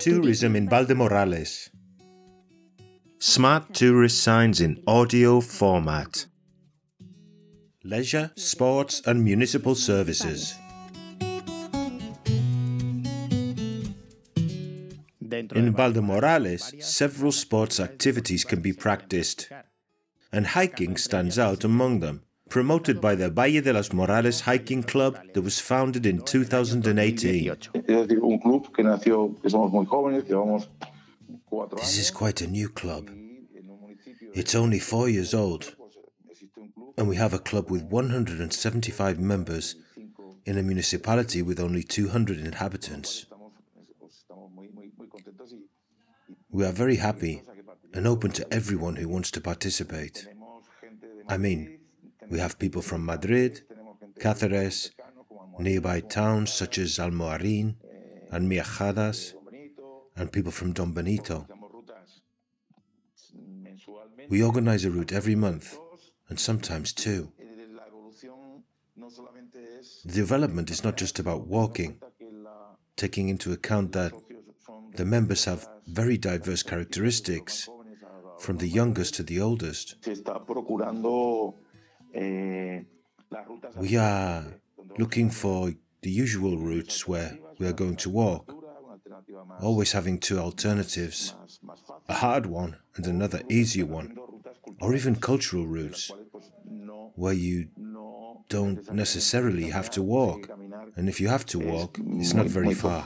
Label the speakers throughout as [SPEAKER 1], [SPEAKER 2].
[SPEAKER 1] Tourism in Valdemorales. Smart tourist signs in audio format. Leisure, sports, and municipal services. In Valdemorales, several sports activities can be practiced, and hiking stands out among them promoted by the Valle de los Morales Hiking Club that was founded in 2018. This is quite a new club. It's only four years old, and we have a club with 175 members in a municipality with only 200 inhabitants. We are very happy and open to everyone who wants to participate. I mean, we have people from Madrid, Cáceres, nearby towns such as Almoharín and Miajadas, and people from Don Benito. We organize a route every month, and sometimes two. The development is not just about walking, taking into account that the members have very diverse characteristics, from the youngest to the oldest. We are looking for the usual routes where we are going to walk, always having two alternatives a hard one and another easier one, or even cultural routes where you don't necessarily have to walk, and if you have to walk, it's not very far.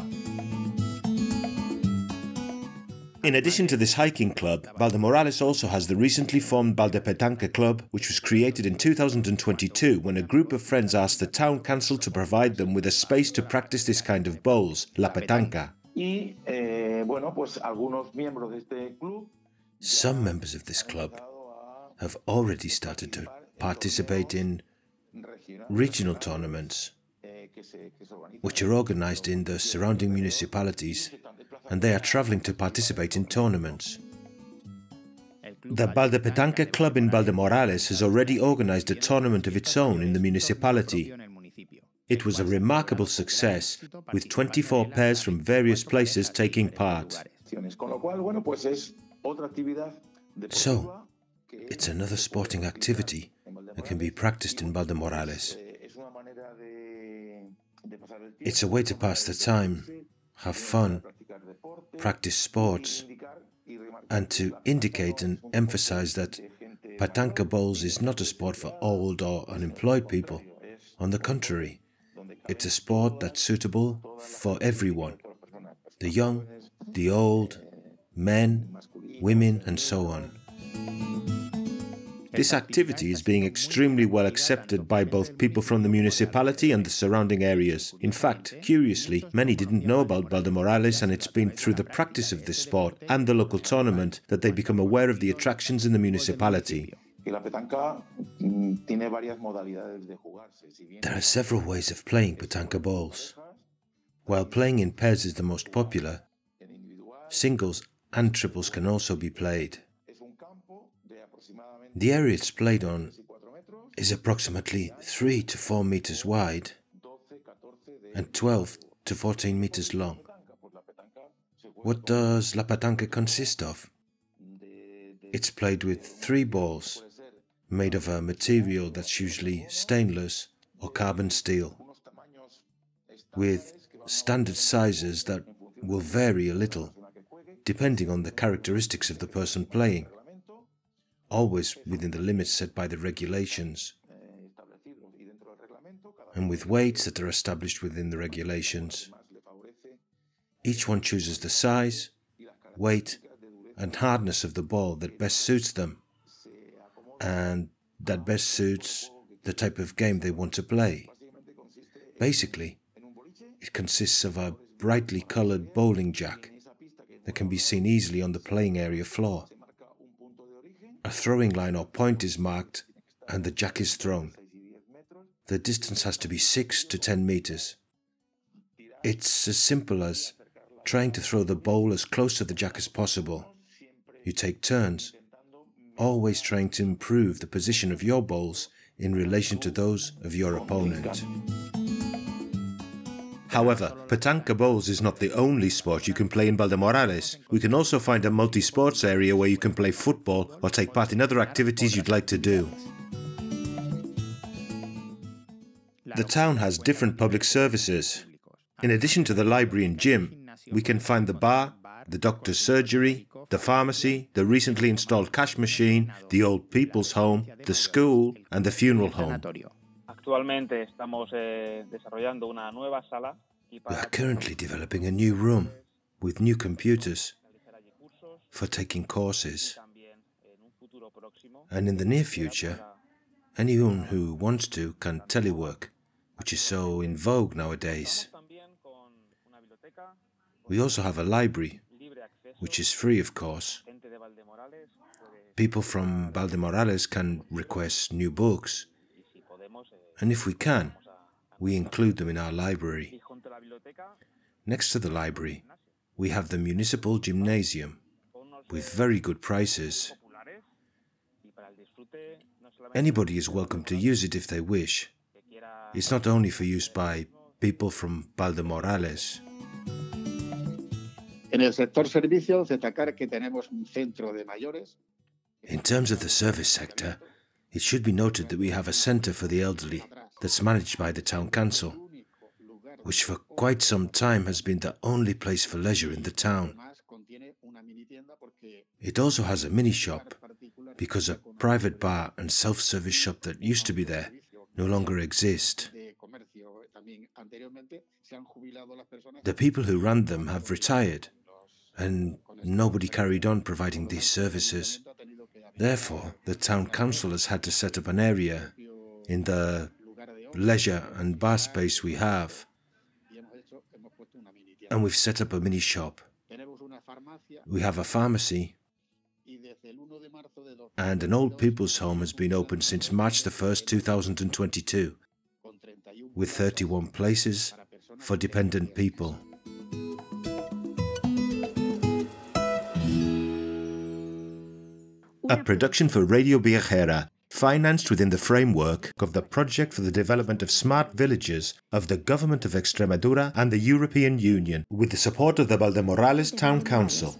[SPEAKER 1] In addition to this hiking club, Valdemorales also has the recently formed Valdepetanca Club, which was created in 2022 when a group of friends asked the town council to provide them with a space to practice this kind of bowls, la petanca. Some members of this club have already started to participate in regional tournaments, which are organized in the surrounding municipalities and they are traveling to participate in tournaments. The Valdepetanca Club in Valdemorales has already organized a tournament of its own in the municipality. It was a remarkable success, with 24 pairs from various places taking part. So, it's another sporting activity that can be practiced in Valdemorales. It's a way to pass the time, have fun, practice sports, and to indicate and emphasize that Petanca Bowls is not a sport for old or unemployed people. On the contrary, it's a sport that's suitable for everyone the young, the old, men, women, and so on. This activity is being extremely well accepted by both people from the municipality and the surrounding areas. In fact, curiously, many didn't know about Valdemorales, and it's been through the practice of this sport and the local tournament that they become aware of the attractions in the municipality.
[SPEAKER 2] Mm,
[SPEAKER 1] there are several ways of playing petanca balls. While playing in pairs is the most popular, singles and triples can also be played. The area it's played on is approximately 3 to 4 meters wide and 12 to 14 meters long. What does La Petanca consist of? It's played with three balls made of a material that's usually stainless or carbon steel, with standard sizes that will vary a little depending on the characteristics of the person playing always within the limits set by the regulations, and with weights that are established within the regulations. Each one chooses the size, weight, and hardness of the ball that best suits them, and that best suits the type of game they want to play. Basically, it consists of a brightly colored bowling jack that can be seen easily on the playing area floor. A throwing line or point is marked and the jack is thrown. The distance has to be 6 to 10 meters. It's as simple as trying to throw the bowl as close to the jack as possible. You take turns, always trying to improve the position of your bowls in relation to those of your opponent. However, Petanca Bowls is not the only sport you can play in Valdemorales. We can also find a multi sports area where you can play football or take part in other activities you'd like to do. The town has different public services. In addition to the library and gym, we can find the bar, the doctor's surgery, the pharmacy, the recently installed cash machine, the old people's home, the school, and the funeral home.
[SPEAKER 3] Actualmente estamos eh, desarrollando una nueva sala y
[SPEAKER 1] We are currently developing a new room with new computers
[SPEAKER 3] realizar allí cursos
[SPEAKER 1] for taking courses.
[SPEAKER 3] también en un futuro próximo
[SPEAKER 1] And in the near future, anyone who wants to can telework, which is so in vogue nowadays.
[SPEAKER 3] también con una biblioteca
[SPEAKER 1] We also have a library, which is free, of course.
[SPEAKER 3] gente de Valdemorales puede
[SPEAKER 1] People from Valdemorales can request new books,
[SPEAKER 3] y si podemos eh,
[SPEAKER 1] and if we can, we include them in our library.
[SPEAKER 3] y junto a la biblioteca
[SPEAKER 1] Next to the library, we have the municipal gymnasium with very good prices.
[SPEAKER 3] populares y para el disfrute no solamente
[SPEAKER 1] Anybody is welcome to use it if they wish. It's not only for use by people from Valdemorales.
[SPEAKER 2] En el sector servicios, destacar que tenemos un centro de mayores.
[SPEAKER 1] In terms of the service sector, it should be noted that we have a centre for the elderly that's managed by the town council, which for quite some time has been the only place for leisure in the town. It also has a mini shop because a private bar and self service shop that used to be there no longer exist. The people who ran them have retired, and nobody carried on providing these services. Therefore, the town council has had to set up an area in the leisure and bar space we have, and we've set up a mini shop. We have a pharmacy,
[SPEAKER 2] y desde el 1 de marzo de dos-
[SPEAKER 1] and an old people's home has been open since March the 1st, 2022, with 31 places for dependent people. A production for Radio Viajera, financed within the framework of the Project for the Development of Smart Villages of the Government of Extremadura and the European Union, with the support of the Valdemorales Town Council.